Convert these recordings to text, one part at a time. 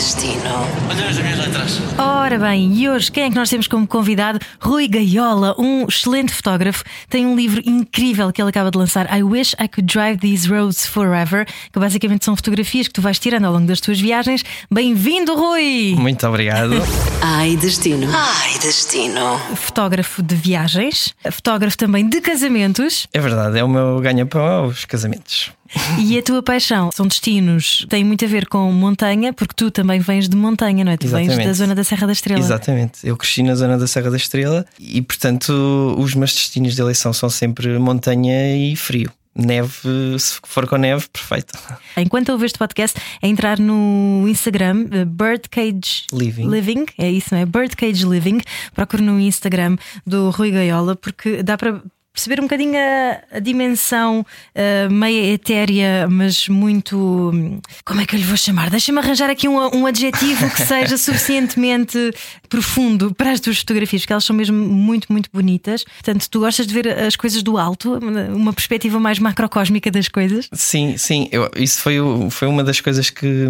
Ai, destino. Olha as minhas letras. Ora bem, e hoje quem é que nós temos como convidado? Rui Gaiola, um excelente fotógrafo. Tem um livro incrível que ele acaba de lançar, I Wish I Could Drive These Roads Forever, que basicamente são fotografias que tu vais tirando ao longo das tuas viagens. Bem-vindo, Rui! Muito obrigado. Ai, destino. Ai, destino. Fotógrafo de viagens, fotógrafo também de casamentos É verdade, é o meu ganha-pão aos casamentos. E a tua paixão são destinos, tem muito a ver com montanha, porque tu também vens de montanha, não é? Tu vens Exatamente. da zona da Serra da Estrela. Exatamente. Eu cresci na zona da Serra da Estrela e, portanto, os meus destinos de eleição são sempre montanha e frio. Neve, se for com neve, perfeito. Enquanto ouves este podcast, é entrar no Instagram eh, Birdcage Living. é isso, não é? Birdcage Living. Procure no Instagram do Rui Gaiola, porque dá para perceber um bocadinho a, a dimensão eh, meia etérea, mas muito. hum, Como é que eu lhe vou chamar? Deixa-me arranjar aqui um, um adjetivo que seja suficientemente profundo para as tuas fotografias, porque elas são mesmo muito, muito bonitas. Portanto, tu gostas de ver as coisas do alto, uma perspectiva mais macrocósmica das coisas. Sim, sim. Eu- isso foi, foi uma das coisas que,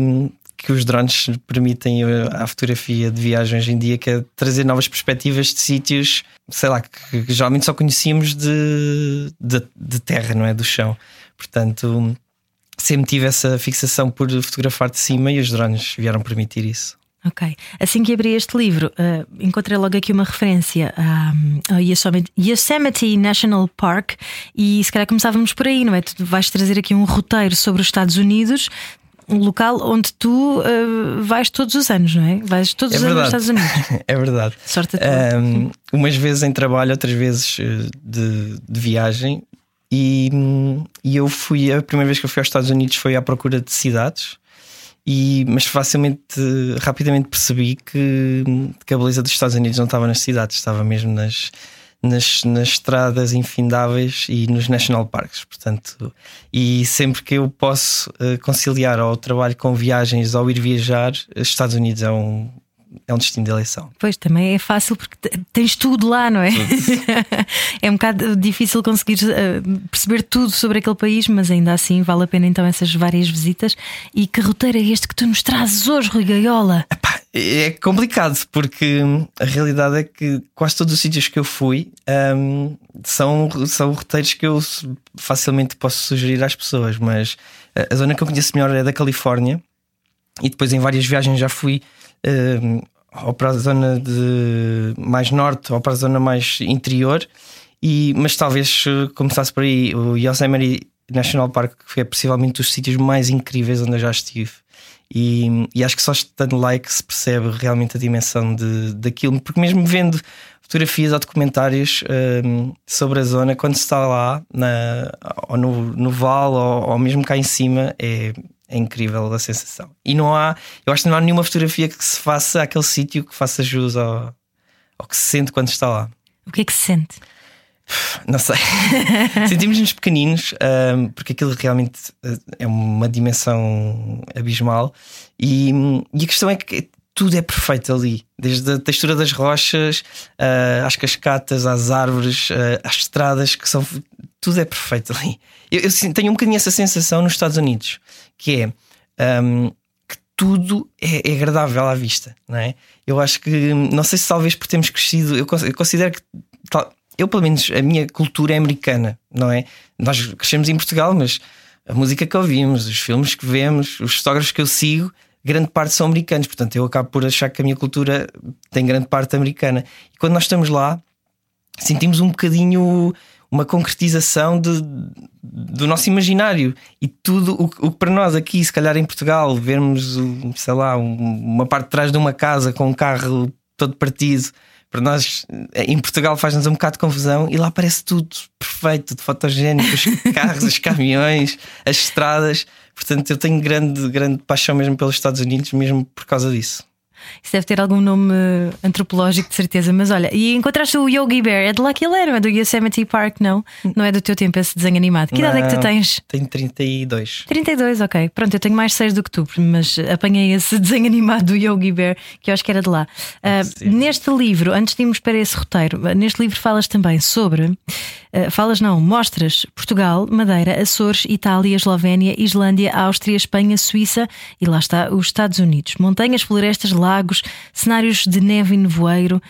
que os drones permitem à fotografia de viagem hoje em dia, que é trazer novas perspectivas de sítios, sei lá, que, que geralmente só conhecíamos de, de, de terra, não é? Do chão. Portanto, sempre tive essa fixação por fotografar de cima e os drones vieram permitir isso. Ok. Assim que abri este livro, eh, encontrei logo aqui uma referência ao Yosemite, Yosemite National Park e se calhar começávamos por aí, não é? Tu vais trazer aqui um roteiro sobre os Estados Unidos, um local onde tu eh, vais todos os anos, não é? Vais todos É os anos aos verdade. Estados Unidos. é verdade. Sorte a tua. Um, umas vezes em trabalho, outras vezes eh, de, de viagem. E, e eu fui, a primeira vez que eu fui aos Estados Unidos foi à procura de cidades, e, mas facilmente, rapidamente percebi que, que a beleza dos Estados Unidos não estava nas cidades, estava mesmo nas, nas, nas estradas infindáveis e nos national parks. Portanto, e sempre que eu posso eh, conciliar ao trabalho com viagens ou ir viajar, os Estados Unidos é um, é um destino de eleição. Pois também é fácil porque te- tens tudo lá, não é? é um bocado difícil conseguir eh, perceber tudo sobre aquele país, mas ainda assim vale a pena então essas várias visitas. E que roteiro é este que tu nos trazes hoje, Rui Gaiola? Pá, É complicado porque a realidade é que quase todos os sítios que eu fui hum, são, são roteiros que eu facilmente posso sugerir às pessoas, mas a- a zona que eu conheço melhor é da Califórnia e depois em várias viagens já fui ou para a zona de mais norte ou para a zona mais interior, e, mas talvez eh, começasse por aí o Yosemite National Park, é possivelmente dos sítios mais incríveis onde eu já estive. E, e acho que só estando lá é que se percebe realmente a dimensão de, daquilo, porque mesmo vendo fotografias ou documentários hum, sobre a zona, quando se está lá, na, ou no, no vale, ou, ou mesmo cá em cima, é, é incrível a sensação. E não há, eu acho que não há nenhuma fotografia que se faça àquele sítio que faça jus ao, ao que se sente quando está lá. O que é que se sente? Não sei. Sentimos-nos pequeninos, hum, porque aquilo realmente uh, é uma dimensão abismal. E, e a questão é que tudo é perfeito ali, desde a textura das rochas, uh, às cascatas, às árvores, uh, às estradas, que são. Tudo é perfeito ali. Eu, eu tenho um bocadinho essa sensação nos Estados Unidos, que é. hum, que tudo é, é agradável à vista, não é? Eu acho que, não sei se talvez por termos crescido, eu considero que tal- eu, pelo menos, a minha cultura é americana, não é? Nós crescemos em Portugal, mas a música que ouvimos, os filmes que vemos, os fotógrafos que eu sigo, grande parte são americanos. Portanto, eu acabo por achar que a minha cultura tem grande parte americana. E quando nós estamos lá, sentimos um bocadinho uma concretização de- do nosso imaginário e tudo o, que- o que para nós aqui, se calhar em Portugal, vermos, sei lá, um- uma parte de trás de uma casa com um carro todo partido. Para nós, em Portugal, faz-nos um bocado de confusão e lá parece tudo perfeito, tudo fotogénico: os carros, os caminhões, as estradas. Portanto, eu tenho grande, grande paixão mesmo pelos Estados Unidos, mesmo por causa disso. Isso deve ter algum nome antropológico, de certeza. Mas olha, e encontraste o Yogi Bear, é de lá que ele era, não é do Yosemite Park, não? Não é do teu tempo esse desenho animado. Que idade é que tu tens? Tenho 32. 32, ok. Pronto, eu tenho mais 6 do que tu, mas apanhei esse desenho animado do Yogi Bear, que eu acho que era de lá. Possível. neste livro, antes de irmos para esse roteiro, neste livro falas também sobre Uh, falas não, mostras Portugal, Madeira, Açores, Itália, Eslovénia, Islândia, Áustria, Espanha, Suíça e lá está os Estados Unidos. Montanhas, florestas, lagos, cenários de neve e nevoeiro.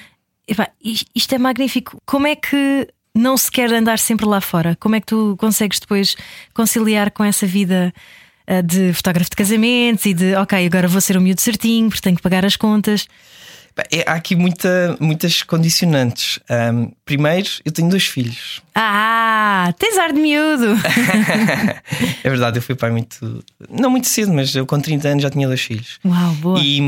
Epá, isto é magnífico. Como é que não se quer andar sempre lá fora? Como é que tu consegues depois conciliar com essa vida? Eh, de fotógrafo de casamentos e de ok, agora vou ser o miúdo certinho porque tenho que pagar as contas. É, há aqui muita, muitas condicionantes. Um, primeiro, eu tenho dois filhos. Ah, tens ar de miúdo. é verdade, eu fui pai muito. Não muito cedo, mas eu com 30 anos já tinha dois filhos. Uau, boa. E,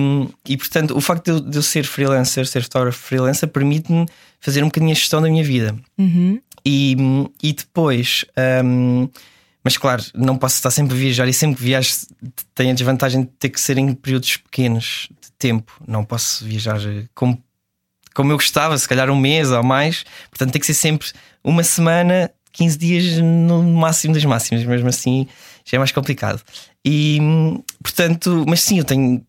e portanto, o facto de eu, de eu ser freelancer, ser fotógrafo freelancer, permite-me fazer um bocadinho a gestão da minha vida. Uhum. E, e depois. Um, mas claro, não posso estar sempre a viajar e sempre que viajo tem a desvantagem de ter que ser em períodos pequenos tempo. Não posso viajar eh, como, como eu gostava, se calhar um mês ou mais. Portanto, tem que ser sempre uma semana, 15 dias no máximo das máximas. Mesmo assim, já é mais complicado. E portanto, mas sim, eu tenho.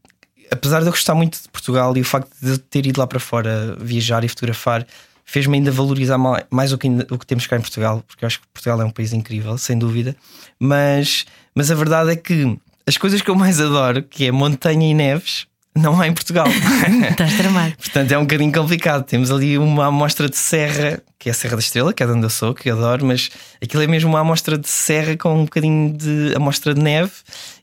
Apesar de eu gostar muito de Portugal e o facto de eu ter ido lá para fora viajar e fotografar fez-me ainda valorizar mais o que, o que temos cá em Portugal, porque eu acho que Portugal é um país incrível, sem dúvida. Mas, mas a verdade é que as coisas que eu mais adoro, que é montanha e neves, não há em Portugal. Estás tramado. Portanto, é um bocadinho complicado. Temos ali uma amostra de serra, que é a Serra da Estrela, que é de onde eu sou, que eu adoro, mas aquilo é mesmo uma amostra de serra com um bocadinho de amostra de neve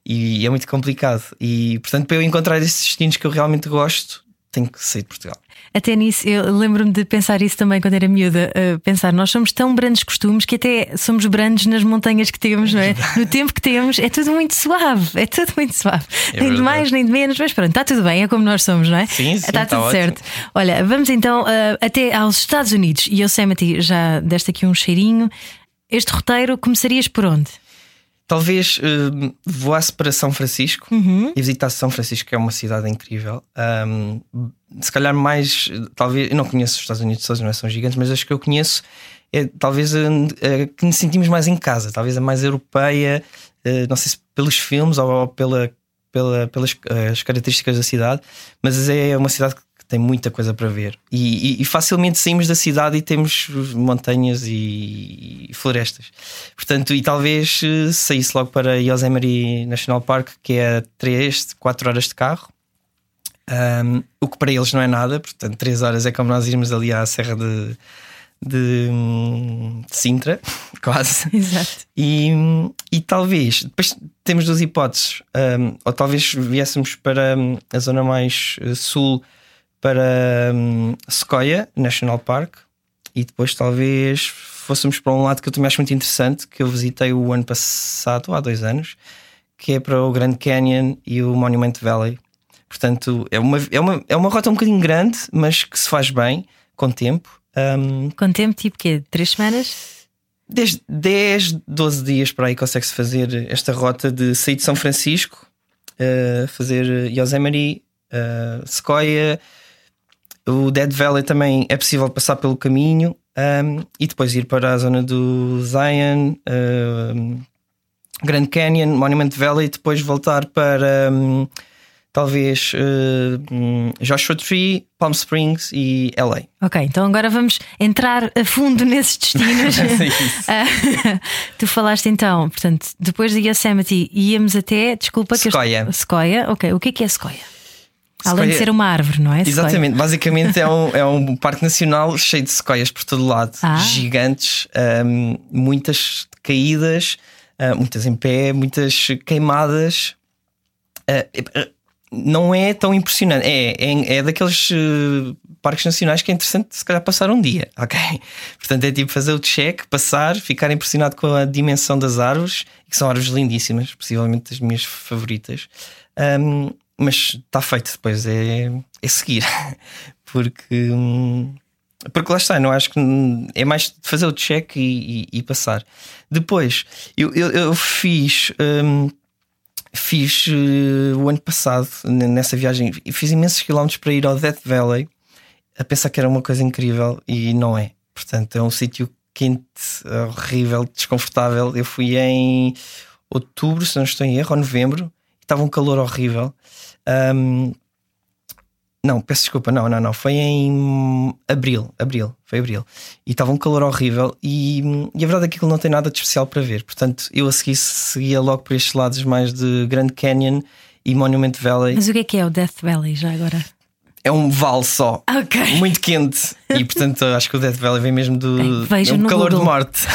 e é muito complicado. E, portanto, para eu encontrar esses destinos que eu realmente gosto, tenho que sair de Portugal. Até nisso, eu lembro-me de pensar isso também quando era miúda. Pensar, nós somos tão brandos costumes que até somos brandos nas montanhas que temos, não é? No tempo que temos, é tudo muito suave, é tudo muito suave. É nem de mais, nem de menos, mas pronto, está tudo bem, é como nós somos, não é? Sim, sim, está tudo tá certo. Olha, vamos então uh, até aos Estados Unidos. E Yosemite já deste aqui um cheirinho. Este roteiro começarias por onde? Talvez uh, voasse para São Francisco uhum. e visitasse São Francisco, que é uma cidade incrível. Um, se calhar mais, talvez, eu não conheço os Estados Unidos todos, não é? são gigantes, mas acho que eu conheço é talvez a, a, que nos sentimos mais em casa, talvez a mais europeia, uh, não sei se pelos filmes ou, ou pela, pela, pelas as características da cidade, mas é uma cidade que tem muita coisa para ver. E, e, e, facilmente saímos da cidade e temos montanhas e, e, florestas. Portanto, e talvez eh, saísse logo para Yosemite National Park, que é 3, 4 horas de carro. Um, o que para eles não é nada, portanto, 3 horas é como nós irmos ali à Serra de, de, de Sintra, quase. Exato. E, e talvez, depois temos duas hipóteses, um, ou talvez viéssemos para hum, a zona mais eh, sul para um, Sequoia National Park e depois talvez fôssemos para um lado que eu também acho muito interessante, que eu visitei o ano passado, há dois anos, que é para o Grand Canyon e o Monument Valley. Portanto, é uma, é uma, é uma rota um bocadinho grande, mas que se faz bem, com tempo. Um, com tempo, tipo quê? Três semanas? Desde 10, 12 dias para aí consegue-se fazer esta rota de sair de São Francisco, uh, fazer Yosemite, uh, Sequoia, o Dead Valley também é possível passar pelo caminho um, e depois ir para a zona do Zion, um, Grand Canyon, Monument Valley, e depois voltar para um, talvez uh, Joshua Tree, Palm Springs e LA. Ok, então agora vamos entrar a fundo nesses destinos. uh, tu falaste então, portanto, depois de Yosemite íamos até, desculpa, Sequoia. Que Sequoia, ok. O que é que é Sequoia? Além de ser uma árvore, não é? Exatamente, basicamente é um, é um parque nacional cheio de sequoias por todo lado, ah. gigantes, um, muitas caídas, uh, muitas em pé, muitas queimadas. Uh, não é tão impressionante, é, é, é daqueles uh, parques nacionais que é interessante se calhar passar um dia, ok? Portanto, é tipo fazer o check, passar, ficar impressionado com a dimensão das árvores, que são árvores lindíssimas, possivelmente as minhas favoritas. Um, mas está feito depois, é, é seguir. porque, hum, porque lá está, não acho que é mais fazer o check e, e, e passar. Depois, eu, eu, eu fiz. Hum, fiz uh, o ano passado nessa viagem, fiz imensos quilómetros para ir ao Death Valley a pensar que era uma coisa incrível e não é. Portanto, é um sítio quente, horrível, desconfortável. Eu fui em outubro, se não estou em erro, ou novembro, estava um calor horrível. Um, Não, peço desculpa, não, não, não. Foi em abril, abril, foi abril. E estava um calor horrível e, e a verdade é que aquilo não tem nada de especial para ver. Portanto, eu a seguir seguia logo por estes lados mais de Grand Canyon e Monument Valley. Mas o que é que é o Death Valley já agora? É um vale só. Muito quente. E portanto acho que o Death Valley vem mesmo do é um calor Google. de morte.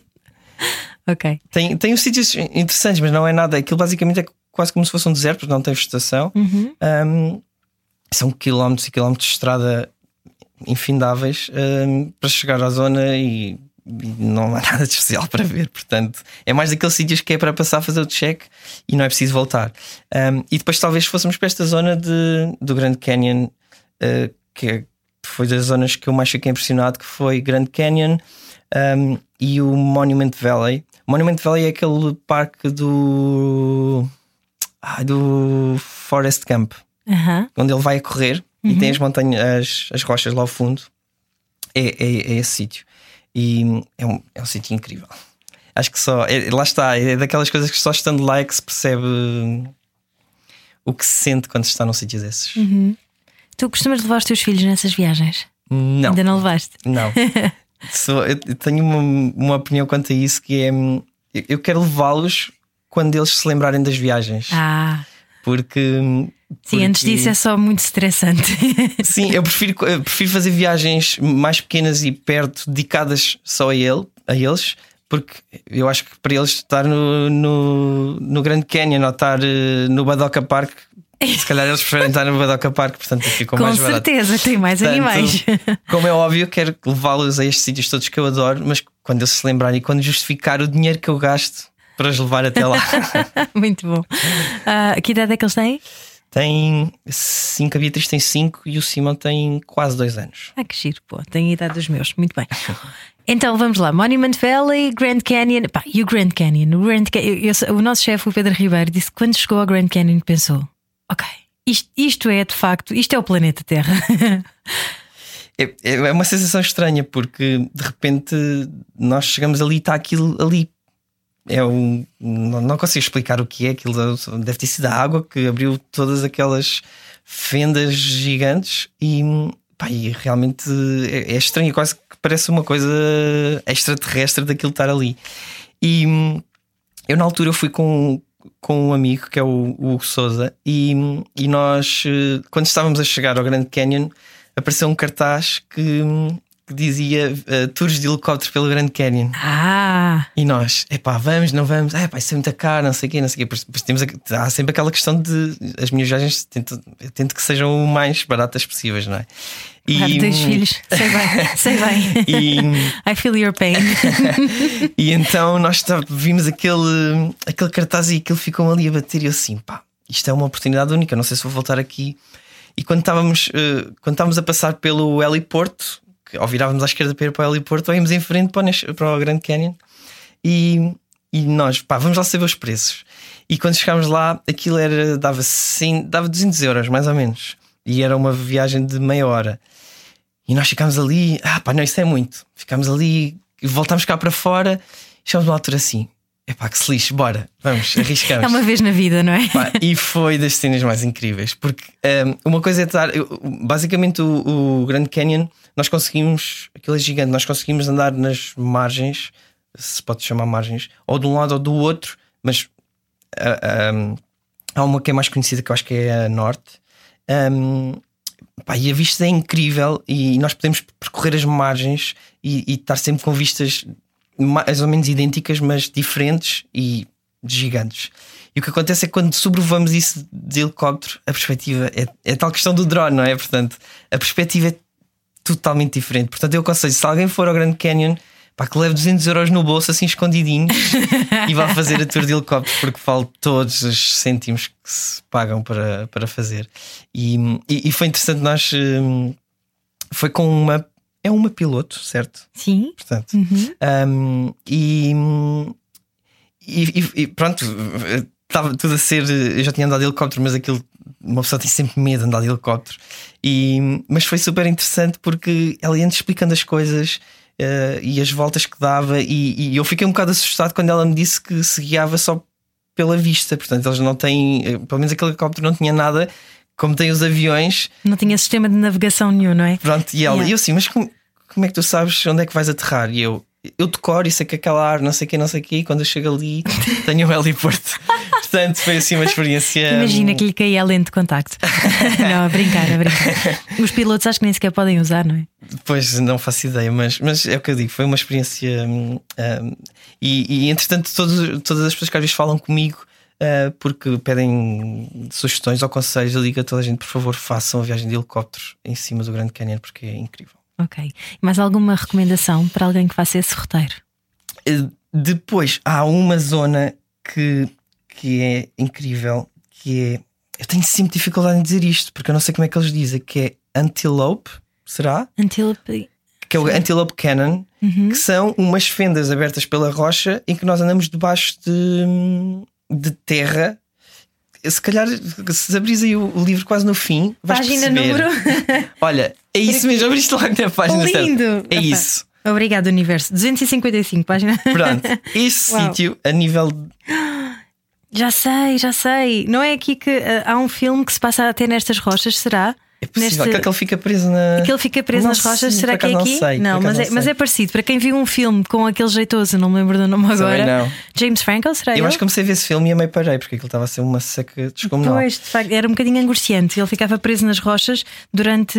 Ok. Tem, tem uns sítios interessantes, mas não é nada. Aquilo basicamente é quase como se fosse um deserto, porque não tem vegetação. Uhum. Um, são quilómetros e quilómetros de estrada infindáveis um, para chegar à zona e, e não há nada de especial para ver. Portanto, é mais daqueles sítios que é para passar a fazer o check e não é preciso voltar. Um, e depois, talvez fôssemos para esta zona de, do Grand Canyon, uh, que é- foi das zonas que eu mais fiquei impressionado, que foi Grand Canyon e o Monument Valley. Monument Valley é aquele parque do. Ah, do Forest Camp, onde ele vai a correr e tem as montanhas, as, as rochas lá ao fundo. É, é, é esse sítio. E é um, é um sítio incrível. Acho que só. é- lá está, é daquelas coisas que só estando lá é que se percebe o que se sente quando se está num sítio desses. Tu costumas levar os teus filhos nessas viagens? Não. Ainda não levaste? Não. Eu tenho uma, uma opinião quanto a isso que é hum, eu quero levá-los quando eles se lembrarem das viagens. Ah, Porque, sim, antes porque- disso é só muito estressante. Sim, eu prefiro, eu prefiro fazer viagens mais pequenas e perto, dedicadas só a, ele, a eles, porque eu acho que para eles estar no, no, no Grand Canyon ou estar eh, no Badoca Park, se calhar eles preferem estar no Badoca Park, portanto ficam Com mais barato. certeza, tem mais Portanto, animais. Como é óbvio, quero levá-los a estes sítios todos que eu adoro, mas quando eles se lembrarem e quando justificar o dinheiro que eu gasto para os levar até lá. muito bom. Ah, que idade é que eles têm? tem 5, a Beatriz tem 5 e o Simão tem quase 2 anos. Ah, que giro, pô, tem a idade dos meus. Muito bem. Então vamos lá: Monument Valley, Grand Canyon. Pá, e o Grand Canyon? O, Grand eu- eu- o nosso chefe, o Pedro Ribeiro, disse que quando chegou ao Grand Canyon pensou: ok, isto, isto é de facto, isto é o planeta Terra. É, é uma sensação estranha porque de repente nós chegamos ali e está aquilo ali. É um, não, consigo explicar o que é aquilo. Deve ter sido a água que abriu todas aquelas fendas gigantes e, pá, e realmente é, é estranho, quase que parece uma coisa extraterrestre daquilo estar ali. E hum, eu na altura fui com, com um amigo que é o, o Hugo Souza e, e nós, eh, quando estávamos a chegar ao Grande Canyon, apareceu um cartaz que, que dizia eh, tours de helicóptero pelo Grande Canyon. ah, E nós, epá, vamos, não vamos, é pá, isso é muito caro, não sei o quê, não sei o quê. Depois temos, há sempre aquela questão de as minhas viagens tento, tento que sejam o mais baratas possíveis, não é? E, claro, dois filhos, sei bem, sei bem. E, I feel your pain. e então nós tá- vimos aquele, aquele cartaz e aquilo ficou ali a bater e eu assim, pá, isto é uma oportunidade única, não sei se vou voltar aqui. E quando estávamos, eh, quando estávamos a passar pelo heliporto, que ou virávamos à esquerda para ir para o heliporto, ou íamos em frente para o, para o Grand Canyon e, e nós, pá, vamos lá saber os preços. E quando chegámos lá, aquilo era, dava, 100, dava 200 euros, mais ou menos. E era uma viagem de meia hora. E nós ficámos ali, ah pá, não, isso é muito. Ficámos ali, voltámos cá para fora, chegámos a uma altura assim, é pá, que se lixe, bora, vamos, arriscamos. É uma vez na vida, não é? Pá, e foi das cenas mais incríveis, porque um, uma coisa é estar, basicamente o, o Grand Canyon, nós conseguimos, aquilo é gigante, nós conseguimos andar nas margens, se pode chamar margens, ou de um lado ou do outro, mas ah, um, há uma que é mais conhecida que eu acho que é a norte. Um, pá, e a vista é incrível e nós podemos percorrer as margens e, e estar sempre com vistas mais ou menos idênticas, mas diferentes e gigantes. E o que acontece é que quando sobrevoamos isso de helicóptero, a perspectiva é, é tal questão do drone, não é? Portanto, a perspectiva é totalmente diferente. Portanto, eu aconselho, se alguém for ao Grand Canyon, pá, que leve 200 euros no bolso, assim escondidinhos, e vá fazer a tour de helicóptero, porque vale todos os cêntimos que se pagam para, para fazer. E, e, e foi interessante, nós. hum, Foi com uma. É uma piloto, certo? Sim. Portanto, um, e, e, e- pronto, estava tudo a ser. Eu já tinha andado de helicóptero, mas aquilo. Uma pessoa tem sempre medo de andar de helicóptero. E, mas foi super interessante porque ela ia-nos explicando as coisas eh, e as voltas que dava. E, e eu fiquei um bocado assustado quando ela me disse que se guiava só pela vista. Portanto, eles não têm. eh, Pelo menos aquele helicóptero não tinha nada como tem os aviões, Não tinha sistema de navegação nenhum, não é? pronto, e ela, Yeah. e eu assim, mas como, como é que tu sabes onde é que vais aterrar? E eu, eu decoro e sei que aquela ar, não sei o que, não sei o que, e quando eu chego ali tenho um heliporto. Portanto, foi assim uma experiência. Imagina que lhe caía a lente de contacto. não, a brincar, a brincar. Os pilotos acho que nem sequer podem usar, não é? Pois não faço ideia, mas, mas é o que eu digo, foi uma experiência. hum, hum, e, e entretanto, todos, todas as pessoas que às vezes falam comigo uh, porque pedem sugestões ou conselhos, eu digo a toda a gente, por favor, façam a viagem de helicóptero em cima do Grande Canyon, porque é incrível. Ok. Mais alguma recomendação para alguém que faça esse roteiro? Uh, Depois há uma zona que, que é incrível, que é. Eu tenho sempre dificuldade em dizer isto, porque eu não sei como é que eles dizem, que é Antelope, será? Antílope. que é o Antelope Cannon, que são umas fendas abertas pela rocha em que nós andamos debaixo de, de terra. Se calhar, se abris aí o livro quase no fim, vais Página perceber. número. Olha, é isso mesmo, abriste logo na página certa. Lindo! É Epá. isso. Obrigado, Universo. 255 páginas. Pronto, esse Uau. sítio, a nível. Já sei, já sei. Não é aqui que ah, há um filme que se passa até nestas rochas, será? É possível Neste- que aquele fica preso na. Aquele fica preso Não nas rochas, sei, será que é aqui? Não, sei, acaso mas, é, não mas sei. é parecido. Para quem viu um filme com aquele jeitoso, não me lembro do nome agora. não. James Franco, será Eu ele? acho que comecei a ver esse filme e amei parei, porque aquilo estava a ser uma seca descomunal. Pois, de facto, era um bocadinho angustiante. Ele ficava preso nas rochas durante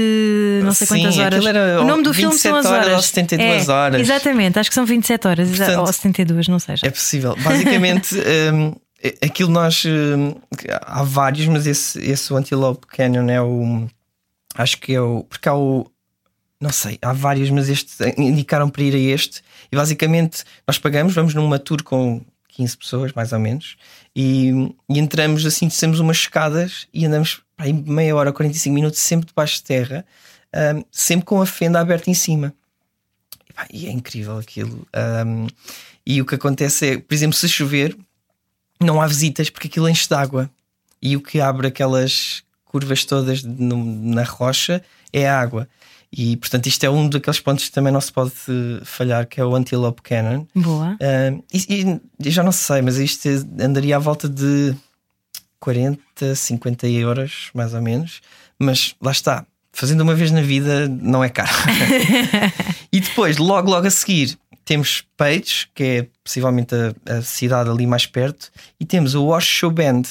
não sei Sim, quantas horas. era o nome do filme 27 são as horas horas. ou 72 É, horas. Exatamente, acho que são 27 horas Portanto, ou 72, não seja. É possível. Basicamente, hum, aquilo nós. hum, há vários, mas esse, esse Antelope Canyon é o. Acho que é o. Porque há o. Não sei, há vários, mas este indicaram para ir a este. E basicamente nós pagamos, vamos numa tour com 15 pessoas, mais ou menos, e, e entramos assim, descemos umas escadas e andamos aí meia hora, 45 minutos, sempre debaixo de terra, hum, sempre com a fenda aberta em cima. E, pá, e é incrível aquilo. Hum, e o que acontece é, por exemplo, se chover, não há visitas porque aquilo enche de água. E o que abre aquelas curvas todas no- na rocha é a água. E portanto, isto é um daqueles pontos que também não se pode eh, falhar, que é o Antelope Cannon. Boa. Ah, e, e já não sei, mas isto andaria à volta de 40, 50 euros, mais ou menos. Mas lá está, fazendo uma vez na vida não é caro. e depois, logo, logo a seguir, temos Page, que é possivelmente a, a cidade ali mais perto, e temos o Washoe Bend,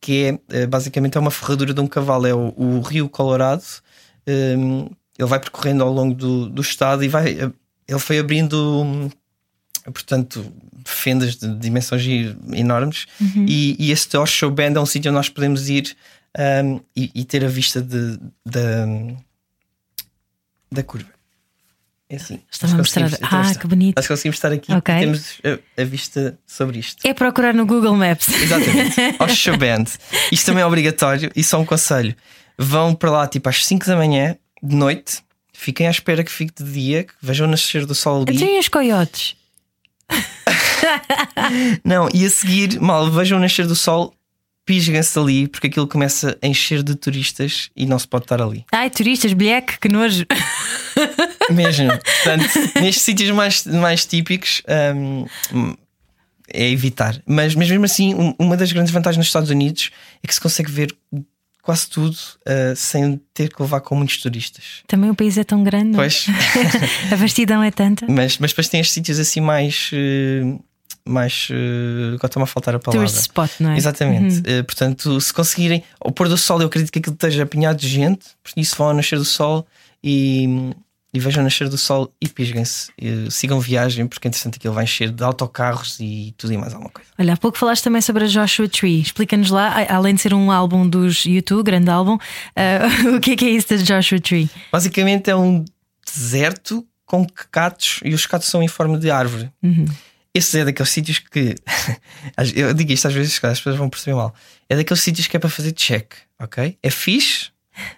que é eh, basicamente é uma ferradura de um cavalo, é o, o Rio Colorado. Um, ele vai percorrendo ao longo do, do estado e vai. eh, Ele foi abrindo hum, portanto, fendas de dimensões enormes. E, e este Osho Bend é um sítio onde nós podemos ir um, e, e ter a vista de, da, da curva. É assim. Estava a mostrar. então Ah, que bonito. Nós conseguimos estar aqui Ok. e temos a, a vista sobre isto. É procurar no Google Maps. Exatamente. Osho Bend. Isto também é obrigatório e só um conselho. Vão para lá tipo às 5 da manhã, de noite. Fiquem à espera que fique de dia, que vejam nascer do sol ali. Então e os coiotes? Não, e a seguir, mal, vejam o nascer do sol, pisguem-se ali, porque aquilo começa a encher de turistas e não se pode estar ali. Ai, turistas, bleque, que nojo. Mesmo. Portanto, nestes sítios mais, mais típicos hum, é evitar. Mas, mas mesmo assim, um- uma das grandes vantagens nos Estados Unidos é que se consegue ver quase tudo uh, sem ter que levar com muitos turistas. Também o país é tão grande. é? Pois, A vastidão é tanta. mas, mas depois tem estes sítios assim mais. uh, mais. Uh, agora está-me a faltar a palavra. Tourist spot, não é? Exatamente. Eh, portanto, se conseguirem, ao pôr do sol, eu acredito que aquilo esteja apinhado de gente, por isso vão ao nascer do sol e, e vejam o nascer do sol e pisguem-se. Eh, sigam viagem, porque entretanto aquilo vai encher de autocarros e tudo e mais alguma coisa. Olha, há pouco falaste também sobre a Joshua Tree. Explica-nos lá, além de ser um álbum dos YouTube, grande álbum, o que é que é isso da Joshua Tree? Basicamente é um deserto com catos e os catos são em forma de árvore. Esse é daqueles sítios que eu digo isto às vezes, as pessoas vão perceber mal. É daqueles sítios que é para fazer check, ok? É fixe,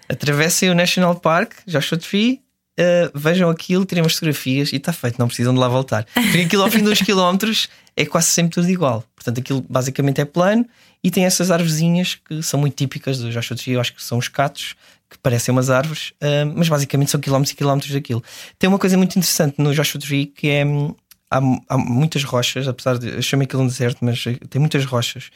atravessem o National Park, Joshua Tree, uh, vejam aquilo, tirem umas fotografias e está feito, não precisam de lá voltar. Porque aquilo ao fim dos quilómetros é quase sempre tudo igual. Portanto, aquilo basicamente é plano e tem essas árvorezinhas que são muito típicas do Joshua Tree, eu acho que são os catos que parecem umas árvores, uh, mas basicamente são quilómetros e quilómetros daquilo. Tem uma coisa muito interessante no Joshua Tree que é hum, há, há muitas rochas, apesar de eu chamei aquilo um deserto, mas tem muitas rochas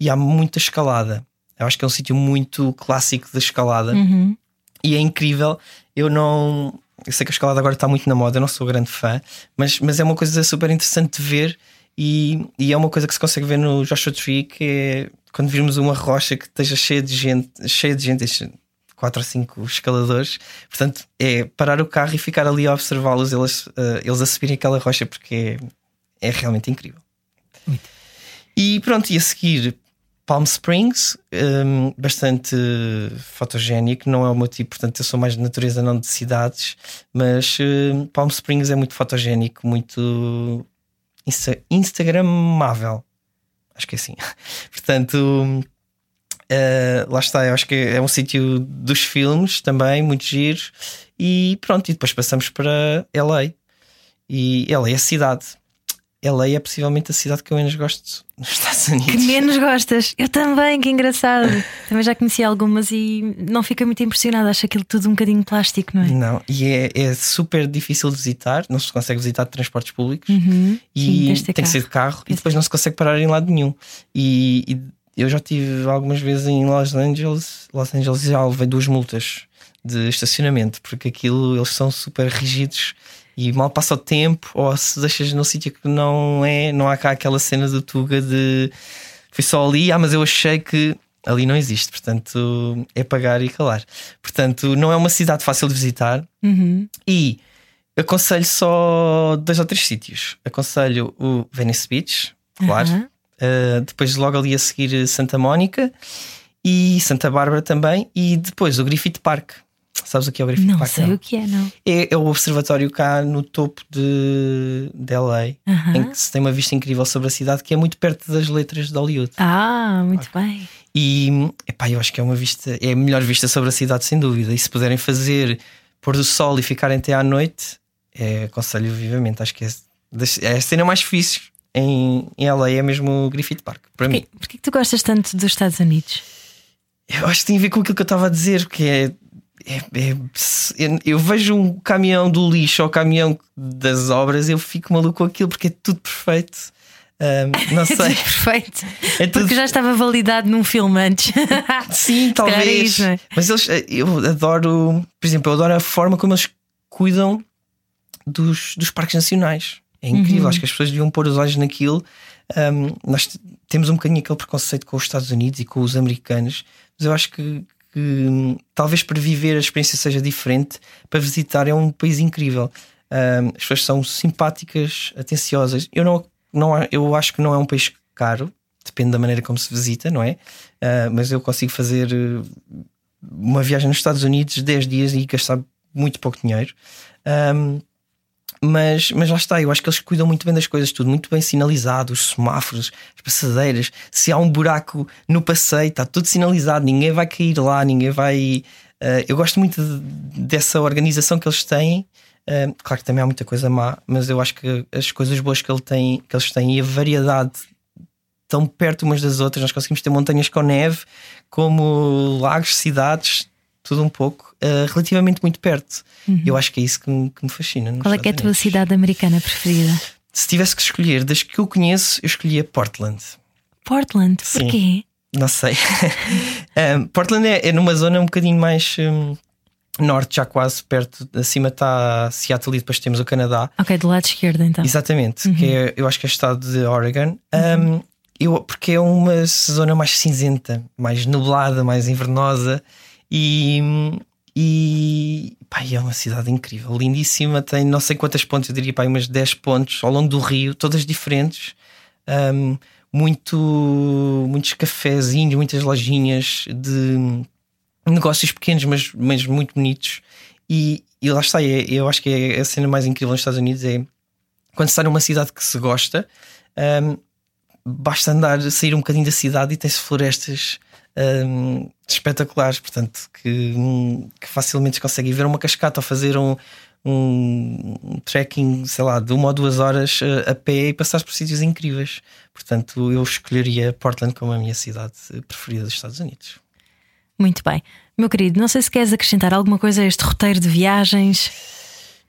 e há muita escalada. Eu acho que é um sítio muito clássico de escalada Uhum. e é incrível. Eu não. Eu sei que a escalada agora está muito na moda, eu não sou grande fã, mas, mas é uma coisa super interessante de ver e, e é uma coisa que se consegue ver no Joshua Tree, que é quando virmos uma rocha que esteja cheia de gente, cheia de gente, quatro ou cinco escaladores, portanto é parar o carro e ficar ali a observá-los, eles, eh, eles a subirem aquela rocha porque é, é realmente incrível. E pronto, e a seguir Palm Springs, hum, bastante fotogénico, não é o meu tipo, portanto eu sou mais de natureza, não de cidades, mas hum, Palm Springs é muito fotogénico, muito insta Instagramável, acho que é assim. portanto, eh, lá está, eu acho que é um sítio dos filmes também, muito giro, e pronto, e depois passamos para LA. E LA é a cidade. LA é possivelmente a cidade que eu menos gosto nos Estados Unidos. Que menos gostas? Eu também, que engraçado. Também já conheci algumas e não fica muito impressionada. Acho aquilo tudo um bocadinho plástico, não é? Não, e é, é super difícil de visitar, não se consegue visitar de transportes públicos Uhum. Sim, e ter tem que ser carro. de carro e depois não se consegue parar em lado nenhum. E, e eu já tive algumas vezes em Los Angeles, Los Angeles já levei duas multas de estacionamento, porque aquilo eles são super rígidos e mal passa o tempo, ou se deixas num sítio que não é, não há cá aquela cena do Tuga de fui só ali, ah, mas eu achei que ali não existe, portanto é pagar e calar. Portanto, não é uma cidade fácil de visitar Uhum. e aconselho só dois ou três sítios. Aconselho o Venice Beach, claro. Aham. Uh, depois logo ali a seguir Santa Mónica e Santa Bárbara também. E depois o Griffith Park. Sabes o que é o Griffith Não Park? sei o que é, não. É, é o observatório cá no topo de, de LA, Aham. em que se tem uma vista incrível sobre a cidade, que é muito perto das letras de Hollywood. Ah, muito bem. E epá, eu acho que é uma vista, é a melhor vista sobre a cidade, sem dúvida. E se puderem fazer pôr do sol e ficarem até à noite, é, aconselho vivamente. Acho que é, é a cena mais fixe em, em LA, é mesmo o Griffith Park, para mim. Porquê, porquê que tu gostas tanto dos Estados Unidos? Eu acho que tem a ver com aquilo que eu estava a dizer, que é. é- é- eu- vejo um caminhão do lixo ou caminhão das obras, eu fico maluco com aquilo porque é tudo perfeito. Ahm, não É tudo sei. perfeito. É tudo Porque já estava validado num filme antes. Sim, é talvez. isso, é? Mas eles, eh, eu adoro, por exemplo, eu adoro a forma como eles cuidam dos, dos parques nacionais. É incrível, Uhum. acho que as pessoas deviam pôr os olhos naquilo. Um, nós temos um bocadinho aquele preconceito com os Estados Unidos e com os americanos, mas eu acho que, que, hum, talvez para viver a experiência seja diferente. Para visitar é um país incrível. Um, as pessoas são simpáticas, atenciosas. Eu, não, não, eu acho que não é um país caro, depende da maneira como se visita, não é? Uh, mas eu consigo fazer uh, uma viagem nos Estados Unidos 10 dias e gastar muito pouco dinheiro. Um, mas, mas lá está, eu acho que eles cuidam muito bem das coisas, tudo muito bem sinalizado, os semáforos, as passadeiras. Se há um buraco no passeio, está tudo sinalizado, ninguém vai cair lá, ninguém vai. Uh, eu gosto muito de- dessa organização que eles têm. Uh, claro que também há muita coisa má, mas eu acho que as coisas boas que, ele tem, que eles têm e a variedade tão perto umas das outras. Nós conseguimos ter montanhas com neve, como lagos, cidades, tudo um pouco, uh, relativamente muito perto. Eu acho que é isso que me, que me fascina. Qual é é a tua cidade americana preferida? Se tivesse que escolher, das que eu conheço, eu escolhia Portland. Portland. Sim. Porquê? Não sei. Um, Portland é, é numa zona um bocadinho mais um, norte, já quase perto. Acima está Seattle e depois temos o Canadá. Ok, do lado esquerdo então. Exatamente, que é, eu acho que é o estado de Oregon. Um, eu, porque é uma zona mais cinzenta, mais nublada, mais invernosa e, e pá, é uma cidade incrível, lindíssima. Tem não sei quantas pontes, eu diria pá, umas 10 pontes ao longo do rio, todas diferentes. Um, muito, muitos cafezinhos, muitas lojinhas de negócios pequenos, mas, mas muito bonitos. E, e lá está, é- eu acho que é a cena mais incrível nos Estados Unidos é quando está numa cidade que se gosta, hum, basta andar, sair um bocadinho da cidade e tem-se florestas hum, espetaculares, portanto, que, que facilmente se consegue ir ver uma cascata ou fazer um, um, um trekking, sei lá, de uma ou duas horas eh, a pé e passar por sítios incríveis. Portanto, eu escolheria Portland como a minha cidade preferida dos Estados Unidos. Muito bem. Meu querido, não sei se queres acrescentar alguma coisa a este roteiro de viagens.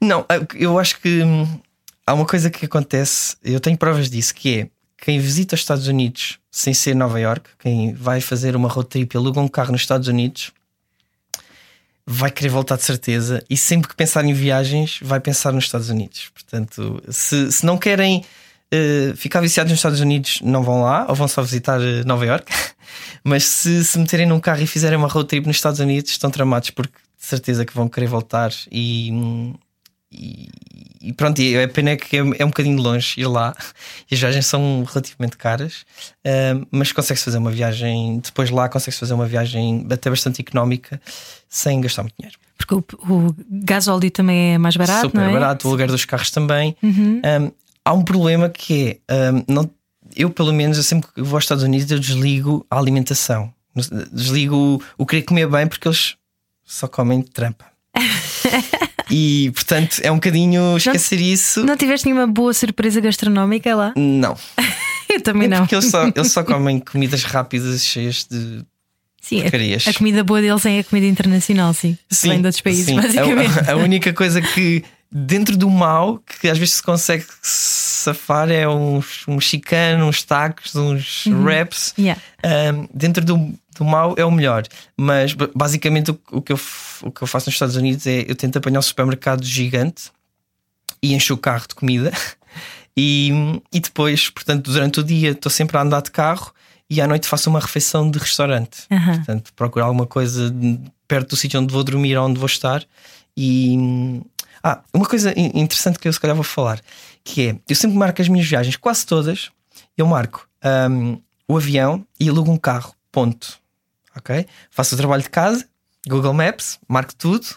Não, eu acho que hum, há uma coisa que acontece, eu tenho provas disso, que é quem visita os Estados Unidos sem ser Nova York, quem vai fazer uma road trip e aluga um carro nos Estados Unidos, vai querer voltar de certeza. E sempre que pensar em viagens, vai pensar nos Estados Unidos. Portanto, se, se não querem uh, ficar viciados nos Estados Unidos, não vão lá ou vão só visitar uh, Nova York. Mas se se meterem num carro e fizerem uma road trip nos Estados Unidos, estão tramados porque de certeza que vão querer voltar e. e e pronto, e a pena é que é, é, um bocadinho longe ir lá e as viagens são relativamente caras, uh, mas consegue-se fazer uma viagem, depois lá consegue-se fazer uma viagem até bastante económica sem gastar muito dinheiro. Porque o, o gasóleo também é mais barato. Super não é? barato, o aluguer dos carros também. Uhum. Um, há um problema que é, um, não, eu pelo menos, eu sempre que vou aos Estados Unidos, eu desligo a alimentação, desligo o, o querer comer bem porque eles só comem trampa. E portanto é um bocadinho esquecer não, isso. Não tiveste nenhuma boa surpresa gastronómica lá? Não. Eu também é não. Porque eles só, eles só comem comidas rápidas cheias de. Sim, porcarias. a, a comida boa deles é a comida internacional, sim. sim Vem de outros países, sim. basicamente. A, a, única coisa que dentro do mal que às vezes se consegue safar é uns, um mexicano, uns tacos, uns uhum. wraps. Yeah. Um, dentro do, do mal é o melhor. Mas basicamente o, o, que eu, o que eu faço nos Estados Unidos é eu tento apanhar um supermercado gigante e encho o carro de comida. E, e depois, portanto, durante o dia estou sempre a andar de carro e à noite faço uma refeição de restaurante. Uhum. Portanto, procuro alguma coisa perto do sítio onde vou dormir ou onde vou estar. E ah, uma coisa interessante que eu se calhar vou falar, que é eu sempre marco as minhas viagens, quase todas, eu marco um, o avião e alugo um carro. Ponto ok? Faço o trabalho de casa, Google Maps, marco tudo,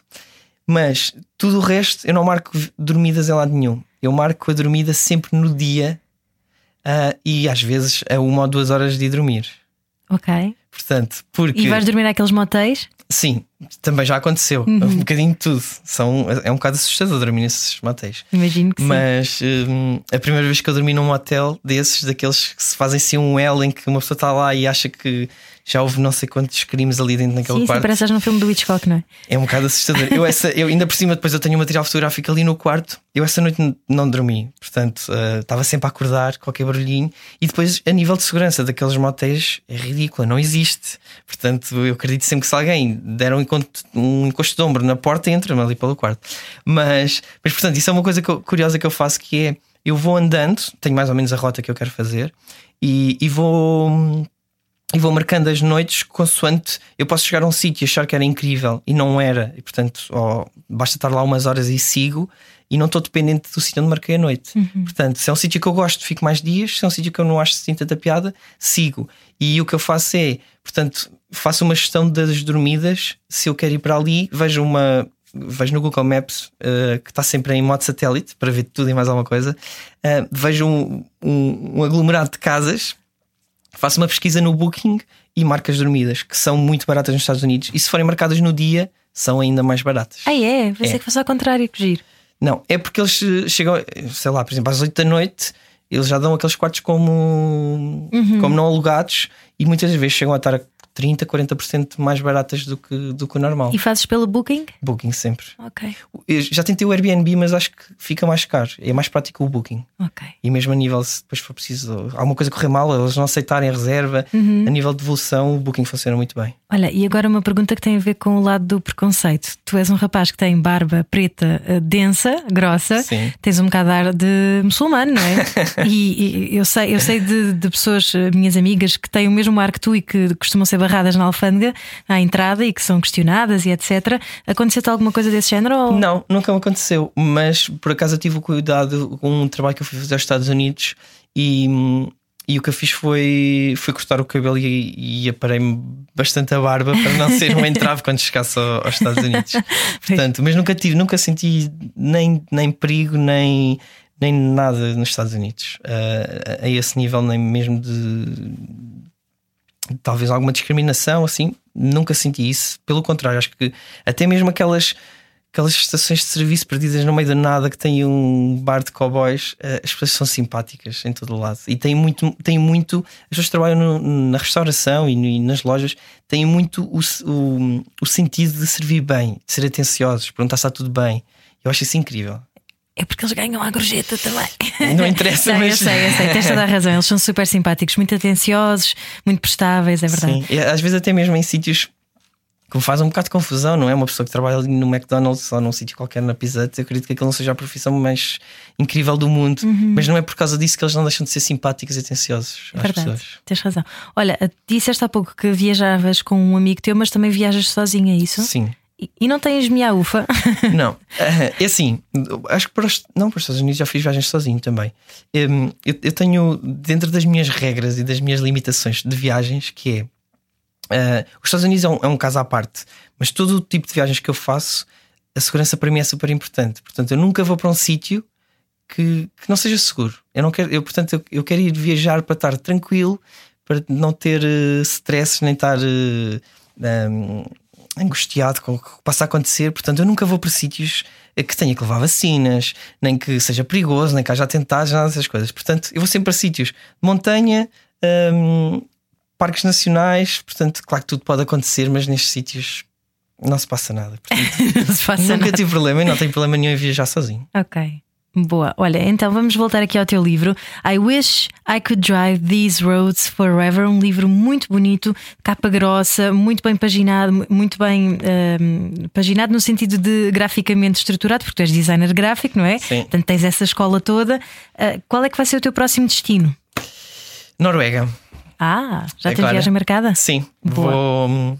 mas tudo o resto eu não marco dormidas em lado nenhum. Eu marco a dormida sempre no dia uh, e às vezes a uma ou duas horas de dormir. Ok. Portanto, porque. E vais dormir naqueles motéis? Sim, também já aconteceu. Uhum. Um bocadinho de tudo. São, é um bocado assustador dormir nesses motéis. Imagino que sim. Mas um, a primeira vez que eu dormi num motel desses, daqueles que se fazem assim um L em que uma pessoa está lá e acha que já houve não sei quantos crimes ali dentro naquele sim, quarto. Sim, parece no filme do Hitchcock, não é? É um bocado assustador. eu, essa, eu ainda por cima, depois eu tenho um material fotográfico ali no quarto. Eu essa noite não dormi, portanto uh, estava sempre a acordar, qualquer barulhinho. E depois, a nível de segurança daqueles motéis, é ridícula, não existe. Portanto, eu acredito sempre que se alguém der encosto, um encosto de ombro na porta, entra-me ali pelo quarto. Mas, mas, portanto, isso é uma coisa que eu, curiosa que eu faço que é eu vou andando, tenho mais ou menos a rota que eu quero fazer, e, e vou e vou marcando as noites consoante eu posso chegar a um sítio e achar que era incrível e não era, e portanto oh, basta estar lá umas horas e sigo e não estou dependente do sítio onde marquei a noite. Uhum. Portanto, se é um sítio que eu gosto, fico mais dias, se é um sítio que eu não acho assim tanta piada, sigo. E o que eu faço é, portanto, faço uma gestão das dormidas. Se eu quero ir para ali, vejo uma. Vejo no Google Maps uh, que está sempre em modo satélite para ver tudo e mais alguma coisa. Uh, vejo um, um, um aglomerado de casas faço uma pesquisa no Booking e marco as dormidas, que são muito baratas nos Estados Unidos. E se forem marcadas no dia, são ainda mais baratas. Ah, é? Você é. que faça ao contrário, que giro. Não, é porque eles chegam, sei lá, por exemplo, às 8 da noite, eles já dão aqueles quartos como, uhum. como não alugados e muitas vezes chegam a estar 30, 40% mais baratas do que, do que o normal. E fazes pelo Booking? Booking sempre. Ok. Eu já tentei o Airbnb, mas acho que fica mais caro. É mais prático o Booking. Ok. E mesmo a nível, se depois for preciso alguma coisa correr mal, eles não aceitarem a reserva, uhum. a nível de devolução, o Booking funciona muito bem. Olha, e agora uma pergunta que tem a ver com o lado do preconceito. Tu és um rapaz que tem barba preta, eh, densa, grossa, Sim. tens um bocado de ar de muçulmano, não é? e, e, eu sei, eu sei de, de, pessoas, eh, minhas amigas, que têm o mesmo ar que tu e que costumam ser barradas na alfândega à entrada e que são questionadas e etc. Aconteceu-te alguma coisa desse género? Ou... Não, nunca me aconteceu, mas por acaso eu tive o cuidado com um trabalho que eu fui fazer aos Estados Unidos e e o que eu fiz foi, foi cortar o cabelo e, e aparei-me bastante a barba para não ser um entrave quando chegasse aos Estados Unidos. Portanto, mas nunca tive, nunca senti nem, nem perigo, nem, nem nada nos Estados Unidos. Uh, a esse nível, nem mesmo de talvez alguma discriminação, assim, nunca senti isso. Pelo contrário, acho que até mesmo aquelas aquelas estações de serviço perdidas no meio da nada que têm um bar de cowboys, eh, as pessoas são simpáticas em todo o lado e têm muito, têm muito as pessoas que trabalham no, na restauração e, no, e, nas lojas têm muito o, o, o, sentido de servir bem, de ser atenciosos, perguntar se está tudo bem. Eu acho isso incrível. É porque eles ganham a gorjeta também. Não interessa, Não, mas. Eu sei, eu sei, tens toda a razão. Eles são super simpáticos, muito atenciosos, muito prestáveis, é verdade. Sim, e às vezes até mesmo em sítios que me faz um bocado de confusão, não é? Uma pessoa que trabalha ali no McDonald's ou num sítio qualquer na Pizza Hut, eu acredito que aquilo não seja a profissão mais incrível do mundo, Uhum. mas não é por causa disso que eles não deixam de ser simpáticos e atenciosos às Verdade, pessoas. tens razão. Olha, disseste há pouco que viajavas com um amigo teu, mas também viajas sozinha, é isso? Sim. E, não tens minha ufa? Não, eh, é assim, acho que para os, não para os Estados Unidos já fiz viagens sozinho também. Hum, Eu, eu tenho dentro das minhas regras e das minhas limitações de viagens que é eh, os Estados Unidos é um, é um caso à parte, mas todo o tipo de viagens que eu faço, a segurança para mim é super importante. Portanto, eu nunca vou para um sítio que, que não seja seguro. Eu não quero, eu, portanto, eu, eu quero ir viajar para estar tranquilo, para não ter uh, stress, nem estar uh, um, angustiado com o que possa acontecer. Portanto, eu nunca vou para sítios que tenha que levar vacinas, nem que seja perigoso, nem que haja atentados, nada dessas coisas. Portanto, eu vou sempre para sítios de montanha, um, parques nacionais. Portanto, claro que tudo pode acontecer, mas nestes sítios não se passa nada. Portanto, se passa nunca nada. tive problema e não tenho problema nenhum em viajar sozinho. Ok. Boa. Olha, então vamos voltar aqui ao teu livro. I Wish I Could Drive These Roads Forever. Um livro muito bonito, capa grossa, muito bem paginado, mu- muito bem ehm, paginado no sentido de graficamente estruturado, porque tu és designer gráfico, não é? Sim. Portanto, tens essa escola toda. Ah, qual é que vai ser o teu próximo destino? Noruega. Ah, já tens Agora. viagem marcada? Sim, Boa. vou.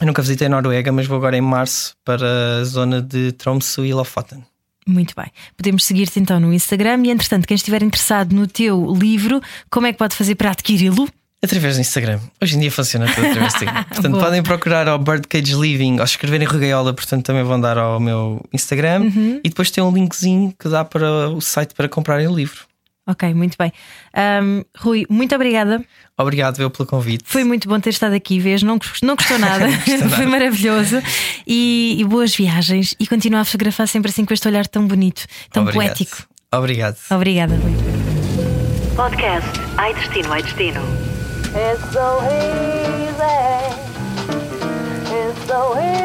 Eu nunca visitei a Noruega, mas vou agora em março para a zona de Tromsø e Lofoten. Muito bem. Podemos seguir-te então no Instagram e, entretanto, quem estiver interessado no teu livro, como é que pode fazer para adquiri-lo? Através do Instagram. Hoje em dia funciona tudo através do Instagram. Portanto, Boa. podem procurar ao Birdcage Living ou escreverem Rugaiola, portanto, também vão dar ao meu Instagram. Uhum. E depois tem um linkzinho que dá para o site para comprarem o livro. Ok, muito bem. Ahm, Rui, muito obrigada. Obrigado, eu, pelo convite. Foi muito bom ter estado aqui, vês? Não, não gostou nada, foi maravilhoso. E, e boas viagens. E continua a fotografar sempre assim com este olhar tão bonito, tão Obrigado. poético. Obrigado. Obrigada, Rui. Podcast Ai Destino, Ai Destino. It's so easy. It's so easy.